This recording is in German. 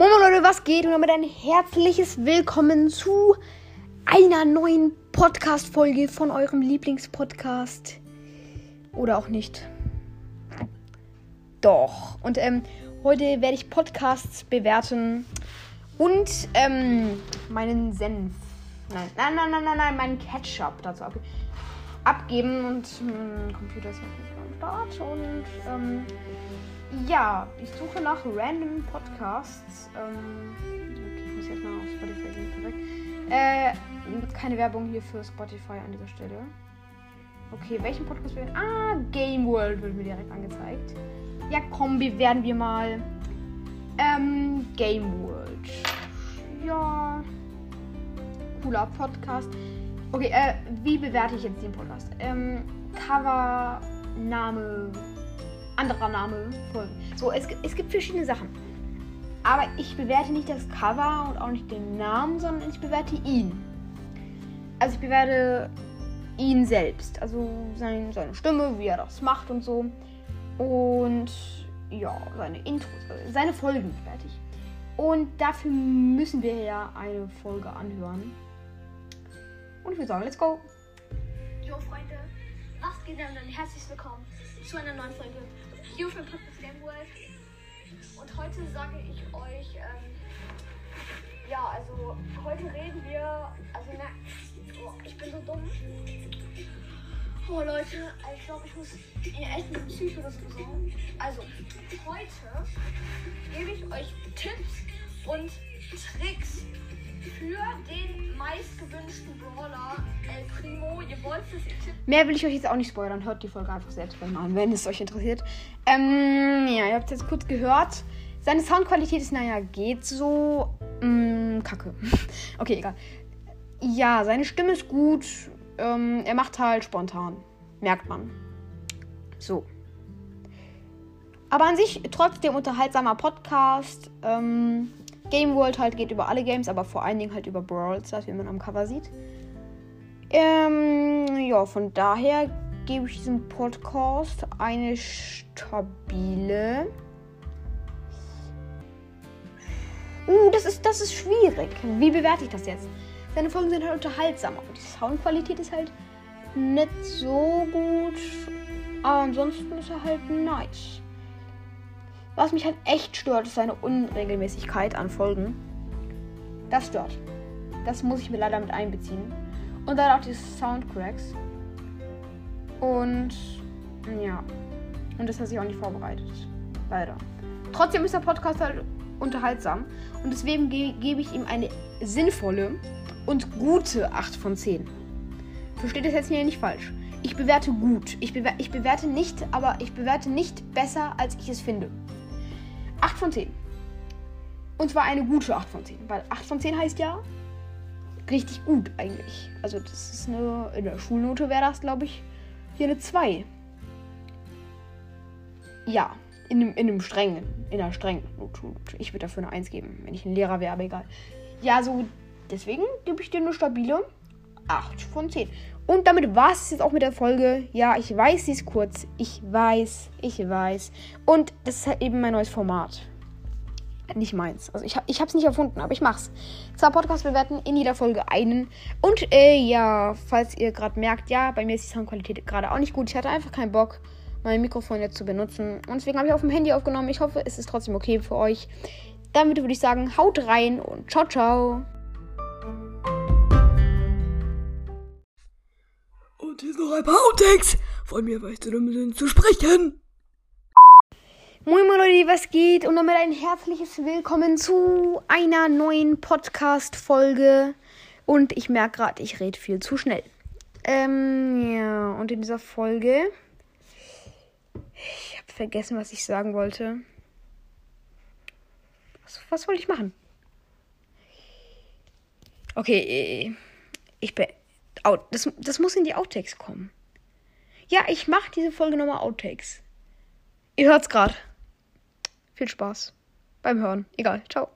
Moin Leute, was geht? Und damit ein herzliches Willkommen zu einer neuen Podcast-Folge von eurem Lieblingspodcast. Oder auch nicht. Doch. Und ähm, heute werde ich Podcasts bewerten und ähm, meinen Senf. Nein, nein, nein, nein, nein, nein, meinen Ketchup dazu ab abgeben. Und mein Computer ist noch nicht am Start. Und ähm, ja, ich suche nach random Podcasts. Ähm, okay, ich muss jetzt mal auf Spotify gehen. Perfekt. Äh, keine Werbung hier für Spotify an dieser Stelle. Okay, welchen Podcast werden? Ah, Game World wird mir direkt angezeigt. Ja, komm, bewerten wir mal. Ähm, Game World. Ja. Cooler Podcast. Okay, äh, wie bewerte ich jetzt den Podcast? Ähm, Cover, Name, anderer Name, Folgen. So, es, es gibt verschiedene Sachen. Aber ich bewerte nicht das Cover und auch nicht den Namen, sondern ich bewerte ihn. Also ich bewerte ihn selbst. Also sein, seine Stimme, wie er das macht und so. Und ja, seine Intros, seine Folgen ich. Und dafür müssen wir ja eine Folge anhören. Und ich würde sagen, let's go. Jo Freunde, was geht denn dann? Herzlich willkommen zu einer neuen Folge hier dem Podcast Game World. Und heute sage ich euch, ähm, ja, also heute reden wir, also na, oh, ich bin so dumm. Oh Leute, also ich glaube, ich muss mir echt einen Psycho das besorgen. Also, heute gebe ich euch Tipps und Tricks für den meistgewünschten Brawler El Primo. Ihr wollt es. Mehr will ich euch jetzt auch nicht spoilern. Hört die Folge einfach selbst an, wenn es euch interessiert. Ähm, ja, ihr habt es jetzt kurz gehört. Seine Soundqualität ist, naja, geht so. Mm, kacke. okay, egal. Ja, seine Stimme ist gut. Ähm, er macht halt spontan. Merkt man. So. Aber an sich trotzdem unterhaltsamer Podcast. Ähm, Game World halt geht über alle Games, aber vor allen Dingen halt über Brawl Stars, wie man am Cover sieht. Ähm, ja, von daher gebe ich diesem Podcast eine stabile. Uh, das ist, das ist schwierig. Wie bewerte ich das jetzt? Seine Folgen sind halt unterhaltsam, aber die Soundqualität ist halt nicht so gut. Aber ansonsten ist er halt nice. Was mich halt echt stört, ist seine Unregelmäßigkeit an Folgen. Das stört. Das muss ich mir leider mit einbeziehen. Und dann auch die Soundcracks. Und ja. Und das hat sich auch nicht vorbereitet. Leider. Trotzdem ist der Podcast halt unterhaltsam. Und deswegen ge gebe ich ihm eine sinnvolle und gute 8 von 10. Versteht das jetzt hier nicht falsch. Ich bewerte gut. Ich, bewer ich bewerte nicht, aber ich bewerte nicht besser, als ich es finde. 8 von 10. Und zwar eine gute 8 von 10. Weil 8 von 10 heißt ja richtig gut eigentlich. Also das ist eine, in der Schulnote wäre das, glaube ich, hier eine 2. Ja, in einem, in einem strengen, in einer strengen Note. Ich würde dafür eine 1 geben, wenn ich ein Lehrer wäre, aber egal. Ja, so, deswegen gebe ich dir eine stabile 8 von 10. Und damit war es jetzt auch mit der Folge. Ja, ich weiß, sie ist kurz. Ich weiß, ich weiß. Und das ist halt eben mein neues Format. Nicht meins. Also ich, ich habe es nicht erfunden, aber ich mach's. Zwar Podcast bewerten, in jeder Folge einen. Und äh, ja, falls ihr gerade merkt, ja, bei mir ist die Soundqualität gerade auch nicht gut. Ich hatte einfach keinen Bock, mein Mikrofon jetzt zu benutzen. Und deswegen habe ich auf dem Handy aufgenommen. Ich hoffe, es ist trotzdem okay für euch. Damit würde ich sagen, haut rein und ciao, ciao. Noch ein paar Outtakes von mir, weil ich zu dumm bin zu sprechen. Moin moin Leute, was geht? Und damit ein herzliches Willkommen zu einer neuen Podcast-Folge. Und ich merke gerade, ich rede viel zu schnell. Ähm, ja, und in dieser Folge. Ich habe vergessen, was ich sagen wollte. Was, was wollte ich machen? Okay, ich bin. Out, das, das muss in die Outtakes kommen. Ja, ich mache diese Folge nochmal Outtakes. Ihr hört's gerade. Viel Spaß beim Hören. Egal. Ciao.